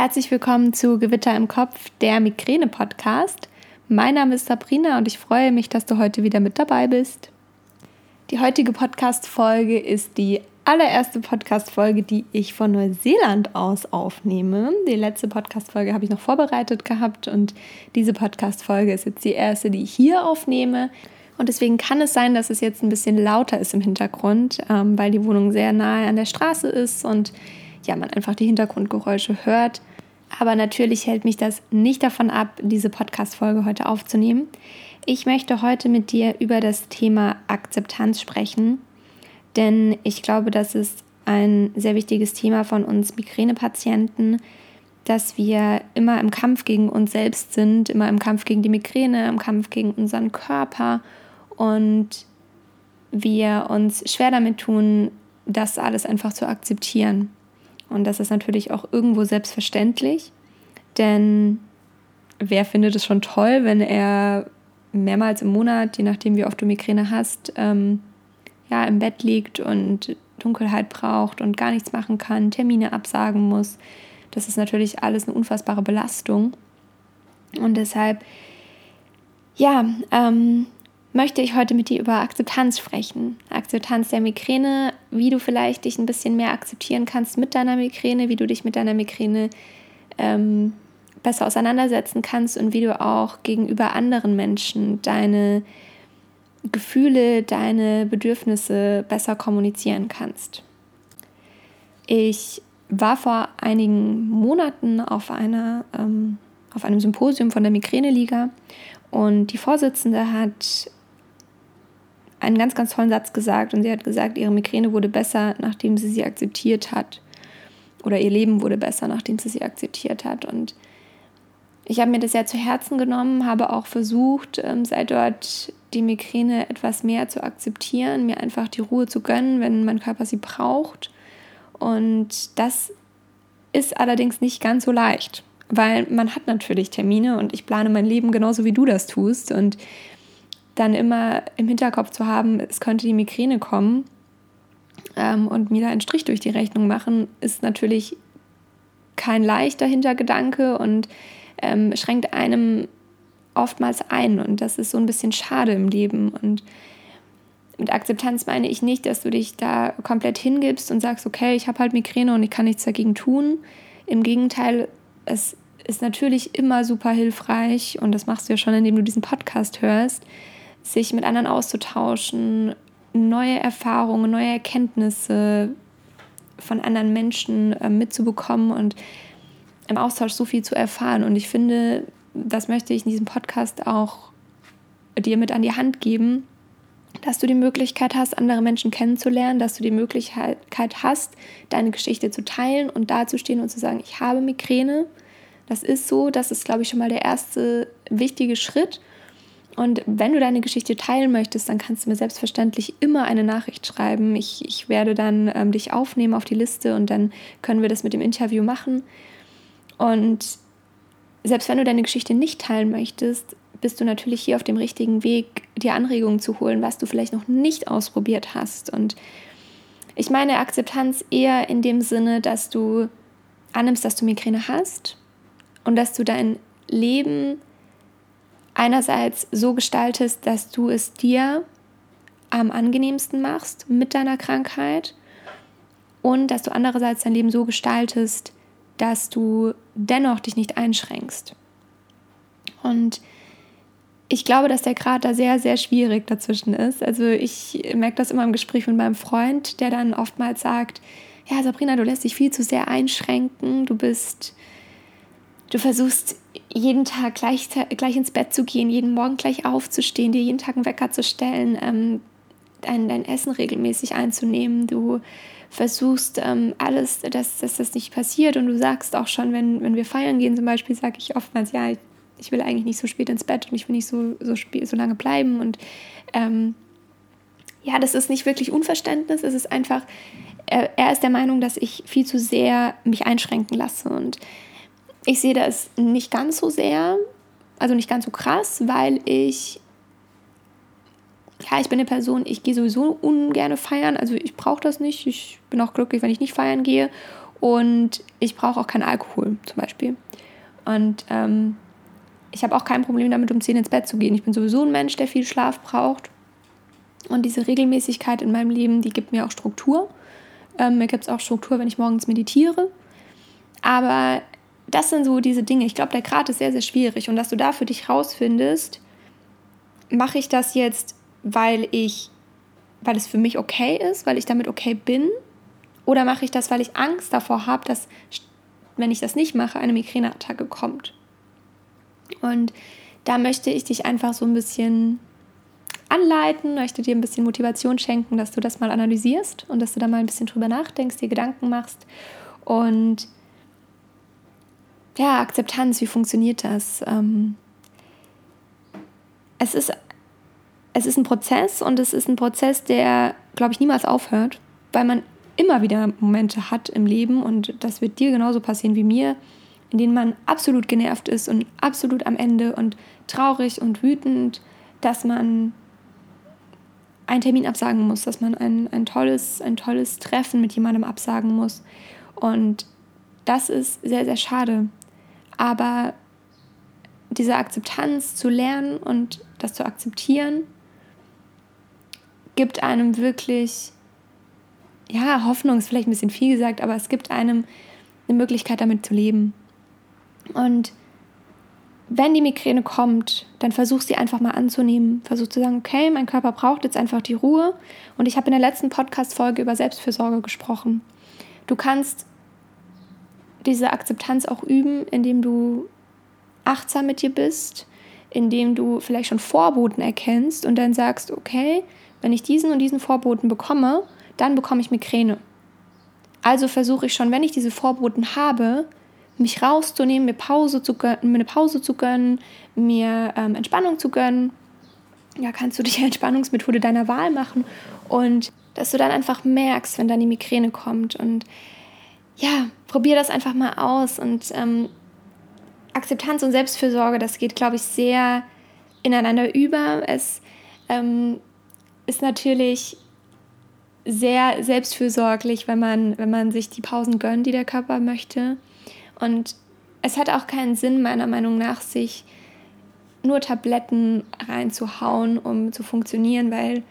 Herzlich willkommen zu Gewitter im Kopf, der Migräne-Podcast. Mein Name ist Sabrina und ich freue mich, dass du heute wieder mit dabei bist. Die heutige Podcast-Folge ist die allererste Podcast-Folge, die ich von Neuseeland aus aufnehme. Die letzte Podcast-Folge habe ich noch vorbereitet gehabt und diese Podcast-Folge ist jetzt die erste, die ich hier aufnehme. Und deswegen kann es sein, dass es jetzt ein bisschen lauter ist im Hintergrund, ähm, weil die Wohnung sehr nahe an der Straße ist und ja, man einfach die Hintergrundgeräusche hört. Aber natürlich hält mich das nicht davon ab, diese Podcast-Folge heute aufzunehmen. Ich möchte heute mit dir über das Thema Akzeptanz sprechen, denn ich glaube, das ist ein sehr wichtiges Thema von uns Migränepatienten, dass wir immer im Kampf gegen uns selbst sind, immer im Kampf gegen die Migräne, im Kampf gegen unseren Körper und wir uns schwer damit tun, das alles einfach zu akzeptieren. Und das ist natürlich auch irgendwo selbstverständlich, denn wer findet es schon toll, wenn er mehrmals im Monat, je nachdem wie oft du Migräne hast, ähm, ja, im Bett liegt und Dunkelheit braucht und gar nichts machen kann, Termine absagen muss. Das ist natürlich alles eine unfassbare Belastung. Und deshalb, ja, ähm, möchte ich heute mit dir über Akzeptanz sprechen. Akzeptanz der Migräne, wie du vielleicht dich ein bisschen mehr akzeptieren kannst mit deiner Migräne, wie du dich mit deiner Migräne ähm, besser auseinandersetzen kannst und wie du auch gegenüber anderen Menschen deine Gefühle, deine Bedürfnisse besser kommunizieren kannst. Ich war vor einigen Monaten auf, einer, ähm, auf einem Symposium von der Migräne-Liga und die Vorsitzende hat einen ganz, ganz tollen Satz gesagt und sie hat gesagt, ihre Migräne wurde besser, nachdem sie sie akzeptiert hat. Oder ihr Leben wurde besser, nachdem sie sie akzeptiert hat. Und ich habe mir das sehr zu Herzen genommen, habe auch versucht, ähm, seit dort die Migräne etwas mehr zu akzeptieren, mir einfach die Ruhe zu gönnen, wenn mein Körper sie braucht. Und das ist allerdings nicht ganz so leicht, weil man hat natürlich Termine und ich plane mein Leben genauso wie du das tust. Und dann immer im Hinterkopf zu haben, es könnte die Migräne kommen ähm, und mir da einen Strich durch die Rechnung machen, ist natürlich kein leichter Hintergedanke und ähm, schränkt einem oftmals ein. Und das ist so ein bisschen schade im Leben. Und mit Akzeptanz meine ich nicht, dass du dich da komplett hingibst und sagst, okay, ich habe halt Migräne und ich kann nichts dagegen tun. Im Gegenteil, es ist natürlich immer super hilfreich und das machst du ja schon, indem du diesen Podcast hörst, sich mit anderen auszutauschen, neue Erfahrungen, neue Erkenntnisse von anderen Menschen äh, mitzubekommen und im Austausch so viel zu erfahren. Und ich finde, das möchte ich in diesem Podcast auch dir mit an die Hand geben, dass du die Möglichkeit hast, andere Menschen kennenzulernen, dass du die Möglichkeit hast, deine Geschichte zu teilen und dazustehen und zu sagen, ich habe Migräne. Das ist so, das ist, glaube ich, schon mal der erste wichtige Schritt. Und wenn du deine Geschichte teilen möchtest, dann kannst du mir selbstverständlich immer eine Nachricht schreiben. Ich, ich werde dann ähm, dich aufnehmen auf die Liste und dann können wir das mit dem Interview machen. Und selbst wenn du deine Geschichte nicht teilen möchtest, bist du natürlich hier auf dem richtigen Weg, dir Anregungen zu holen, was du vielleicht noch nicht ausprobiert hast. Und ich meine Akzeptanz eher in dem Sinne, dass du annimmst, dass du Migräne hast und dass du dein Leben einerseits so gestaltest, dass du es dir am angenehmsten machst mit deiner Krankheit und dass du andererseits dein Leben so gestaltest, dass du dennoch dich nicht einschränkst. Und ich glaube, dass der Grad da sehr, sehr schwierig dazwischen ist. Also ich merke das immer im Gespräch mit meinem Freund, der dann oftmals sagt, ja, Sabrina, du lässt dich viel zu sehr einschränken, du bist Du versuchst jeden Tag gleich, gleich ins Bett zu gehen, jeden Morgen gleich aufzustehen, dir jeden Tag einen Wecker zu stellen, ähm, dein, dein Essen regelmäßig einzunehmen. Du versuchst ähm, alles, dass, dass das nicht passiert. Und du sagst auch schon, wenn, wenn wir feiern gehen zum Beispiel, sage ich oftmals, ja, ich, ich, will eigentlich nicht so spät ins Bett und ich will nicht so, so, so lange bleiben. Und ähm, ja, das ist nicht wirklich Unverständnis, es ist einfach, er, er ist der Meinung, dass ich viel zu sehr mich einschränken lasse. Und ich sehe das nicht ganz so sehr, also nicht ganz so krass, weil ich, ja, ich bin eine Person, ich gehe sowieso ungern feiern, also ich brauche das nicht. Ich bin auch glücklich, wenn ich nicht feiern gehe. und ich brauche auch keinen Alkohol zum Beispiel. Und ähm, ich habe auch kein Problem damit, um 10 ins Bett zu gehen. Ich bin sowieso ein Mensch, der viel Schlaf braucht. Und diese Regelmäßigkeit in meinem Leben, die gibt mir auch Struktur. Ähm, mir gibt es auch Struktur, wenn ich morgens meditiere. Aber das sind so diese Dinge. Ich glaube, der Grad ist sehr, sehr schwierig. Und dass du da für dich rausfindest, mache ich das jetzt, weil ich, weil es für mich okay ist, weil ich damit okay bin? Oder mache ich das, weil ich Angst davor habe, dass, wenn ich das nicht mache, eine Migräneattacke kommt? Und da möchte ich dich einfach so ein bisschen anleiten, möchte dir ein bisschen Motivation schenken, dass du das mal analysierst und dass du da mal ein bisschen drüber nachdenkst, dir Gedanken machst und ja, Akzeptanz, wie funktioniert das? Ähm, es, ist, es ist ein Prozess und es ist ein Prozess, der, glaube ich, niemals aufhört, weil man immer wieder Momente hat im Leben und das wird dir genauso passieren wie mir, in denen man absolut genervt ist und absolut am Ende und traurig und wütend, dass man einen Termin absagen muss, dass man ein, ein, tolles, ein tolles Treffen mit jemandem absagen muss. Und das ist sehr, sehr schade. Aber diese Akzeptanz zu lernen und das zu akzeptieren, gibt einem wirklich, ja, Hoffnung ist vielleicht ein bisschen viel gesagt, aber es gibt einem eine Möglichkeit, damit zu leben. Und wenn die Migräne kommt, dann versuch sie einfach mal anzunehmen. Versuch zu sagen, okay, mein Körper braucht jetzt einfach die Ruhe. Und ich habe in der letzten Podcast-Folge über Selbstfürsorge gesprochen. Du kannst diese Akzeptanz auch üben, indem du achtsam mit dir bist, indem du vielleicht schon Vorboten erkennst und dann sagst, okay, wenn ich diesen und diesen Vorboten bekomme, dann bekomme ich Migräne. Also versuche ich schon, wenn ich diese Vorboten habe, mich rauszunehmen, mir Pause zu gönnen, mir eine Pause zu gönnen, mir ähm, Entspannung zu gönnen. Ja, kannst du die Entspannungsmethode deiner Wahl machen und dass du dann einfach merkst, wenn dann die Migräne kommt und ja, probier das einfach mal aus und ähm, Akzeptanz und Selbstfürsorge, das geht, glaube ich, sehr ineinander über. Es ähm, ist natürlich sehr selbstfürsorglich, wenn man, wenn man sich die Pausen gönnt, die der Körper möchte. Und es hat auch keinen Sinn, meiner Meinung nach, sich nur Tabletten reinzuhauen, um zu funktionieren, weil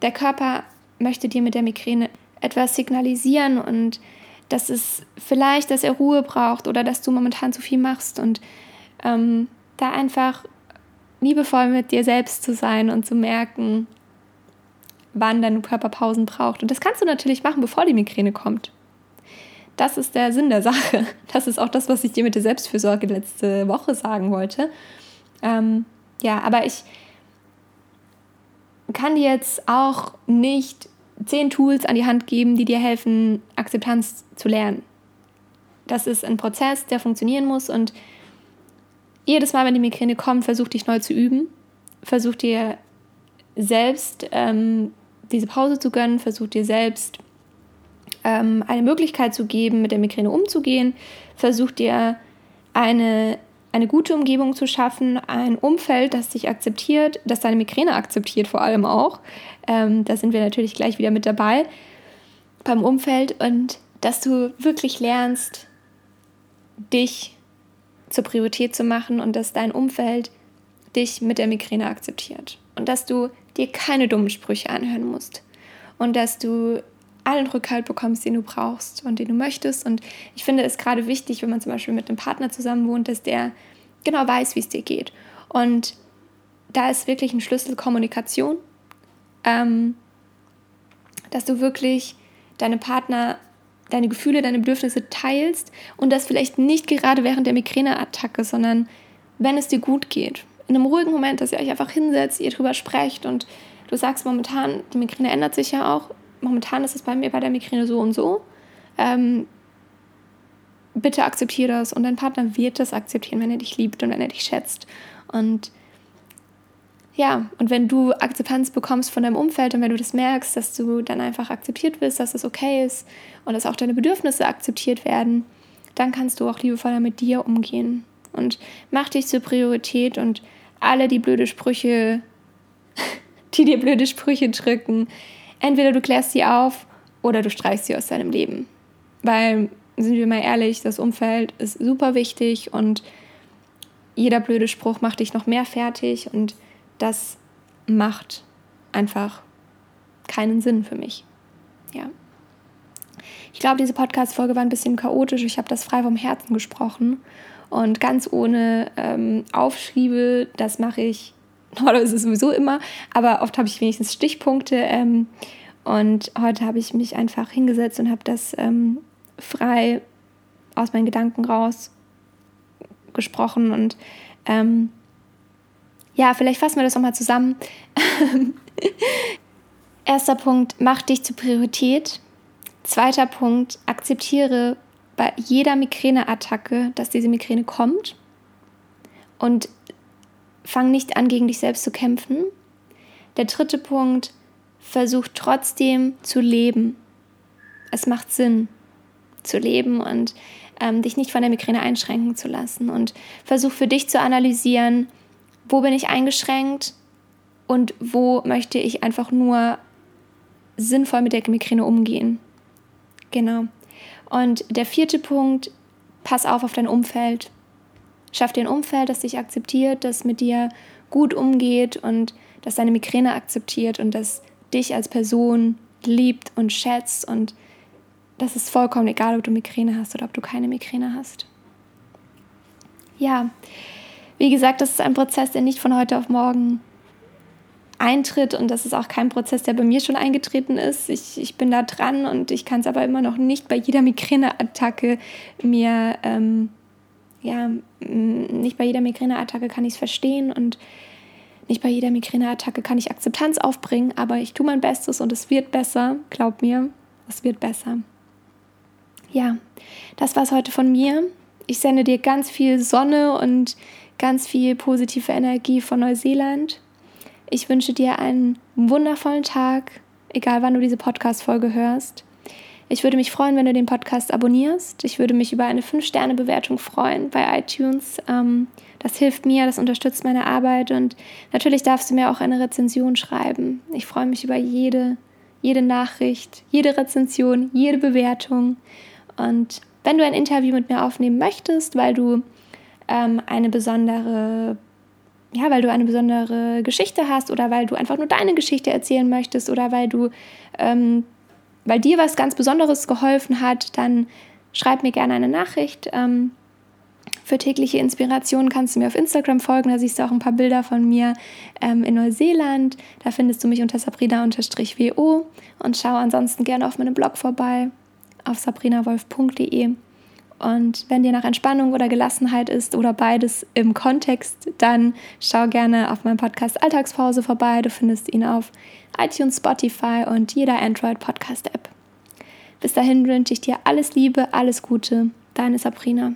der Körper möchte dir mit der Migräne etwas signalisieren und dass es vielleicht, dass er Ruhe braucht oder dass du momentan zu viel machst und ähm, da einfach liebevoll mit dir selbst zu sein und zu merken, wann dein Körper Pausen braucht. Und das kannst du natürlich machen, bevor die Migräne kommt. Das ist der Sinn der Sache. Das ist auch das, was ich dir mit der Selbstfürsorge letzte Woche sagen wollte. Ähm, ja, aber ich kann dir jetzt auch nicht zehn Tools an die Hand geben, die dir helfen, Akzeptanz zu lernen. Das ist ein Prozess, der funktionieren muss und jedes Mal, wenn die Migräne kommt, versuch dich neu zu üben. Versuch dir selbst ähm, diese Pause zu gönnen, versuch dir selbst ähm, eine Möglichkeit zu geben, mit der Migräne umzugehen. Versuch dir eine, eine gute Umgebung zu schaffen, ein Umfeld, das dich akzeptiert, das deine Migräne akzeptiert vor allem auch. Ähm, da sind wir natürlich gleich wieder mit dabei beim Umfeld und dass du wirklich lernst, dich zur Priorität zu machen und dass dein Umfeld dich mit der Migräne akzeptiert und dass du dir keine dummen Sprüche anhören musst und dass du allen Rückhalt bekommst, den du brauchst und den du möchtest. Und ich finde es gerade wichtig, wenn man zum Beispiel mit einem Partner zusammen wohnt, dass der genau weiß, wie es dir geht. Und da ist wirklich ein Schlüssel Kommunikation, ähm, dass du wirklich deine Partner, deine Gefühle, deine Bedürfnisse teilst und das vielleicht nicht gerade während der Migräneattacke, sondern wenn es dir gut geht. In einem ruhigen Moment, dass ihr euch einfach hinsetzt, ihr drüber sprecht und du sagst momentan, die Migräne ändert sich ja auch, momentan ist es bei mir bei der Migräne so und so. Ähm, bitte akzeptiere das und dein Partner wird das akzeptieren, wenn er dich liebt und wenn er dich schätzt. Und ja, und wenn du Akzeptanz bekommst von deinem Umfeld und wenn du das merkst, dass du dann einfach akzeptiert wirst, dass es okay ist und dass auch deine Bedürfnisse akzeptiert werden, dann kannst du auch liebevoller mit dir umgehen. Und mach dich zur Priorität und alle die blöde Sprüche, die dir blöde Sprüche drücken, entweder du klärst sie auf oder du streichst sie aus deinem Leben. Weil sind wir mal ehrlich, das Umfeld ist super wichtig und jeder blöde Spruch macht dich noch mehr fertig und das macht einfach keinen Sinn für mich. Ja. Ich glaube, diese Podcast-Folge war ein bisschen chaotisch. Ich habe das frei vom Herzen gesprochen und ganz ohne ähm, Aufschriebe. Das mache ich normalerweise sowieso immer, aber oft habe ich wenigstens Stichpunkte. Ähm, und heute habe ich mich einfach hingesetzt und habe das ähm, frei aus meinen Gedanken raus gesprochen und ähm, ja, vielleicht fassen wir das nochmal zusammen. Erster Punkt, mach dich zur Priorität. Zweiter Punkt, akzeptiere bei jeder Migräneattacke, dass diese Migräne kommt und fang nicht an, gegen dich selbst zu kämpfen. Der dritte Punkt, versuch trotzdem zu leben. Es macht Sinn zu leben und ähm, dich nicht von der Migräne einschränken zu lassen. Und versuch für dich zu analysieren, wo bin ich eingeschränkt und wo möchte ich einfach nur sinnvoll mit der Migräne umgehen. Genau. Und der vierte Punkt, pass auf auf dein Umfeld. Schaff dir ein Umfeld, das dich akzeptiert, das mit dir gut umgeht und das deine Migräne akzeptiert und das dich als Person liebt und schätzt und das ist vollkommen egal, ob du Migräne hast oder ob du keine Migräne hast. Ja, wie gesagt, das ist ein Prozess, der nicht von heute auf morgen eintritt und das ist auch kein Prozess, der bei mir schon eingetreten ist. Ich, ich bin da dran und ich kann es aber immer noch nicht bei jeder Migräneattacke mir, ähm, ja, nicht bei jeder Migräneattacke kann ich es verstehen und nicht bei jeder Migräneattacke kann ich Akzeptanz aufbringen, aber ich tue mein Bestes und es wird besser, glaub mir, es wird besser. Ja, das war es heute von mir. Ich sende dir ganz viel Sonne und ganz viel positive Energie von Neuseeland. Ich wünsche dir einen wundervollen Tag, egal wann du diese Podcast-Folge hörst. Ich würde mich freuen, wenn du den Podcast abonnierst. Ich würde mich über eine 5-Sterne-Bewertung freuen bei iTunes. Ähm, das hilft mir, das unterstützt meine Arbeit und natürlich darfst du mir auch eine Rezension schreiben. Ich freue mich über jede, jede Nachricht, jede Rezension, jede Bewertung. Und wenn du ein Interview mit mir aufnehmen möchtest, weil du ähm, eine besondere ja, weil du eine besondere Geschichte hast oder weil du einfach nur deine Geschichte erzählen möchtest oder weil du, ähm, weil dir was ganz Besonderes geholfen hat, dann schreib mir gerne eine Nachricht. Ähm, für tägliche Inspiration kannst du mir auf Instagram folgen, da siehst du auch ein paar Bilder von mir ähm, in Neuseeland. Da findest du mich unter sabrina-wo und schau ansonsten gerne auf meinem Blog vorbei auf sabrinawolf.de. Und wenn dir nach Entspannung oder Gelassenheit ist oder beides im Kontext, dann schau gerne auf meinem Podcast Alltagspause vorbei. Du findest ihn auf iTunes, Spotify und jeder Android-Podcast-App. Bis dahin wünsche ich dir alles Liebe, alles Gute. Deine Sabrina.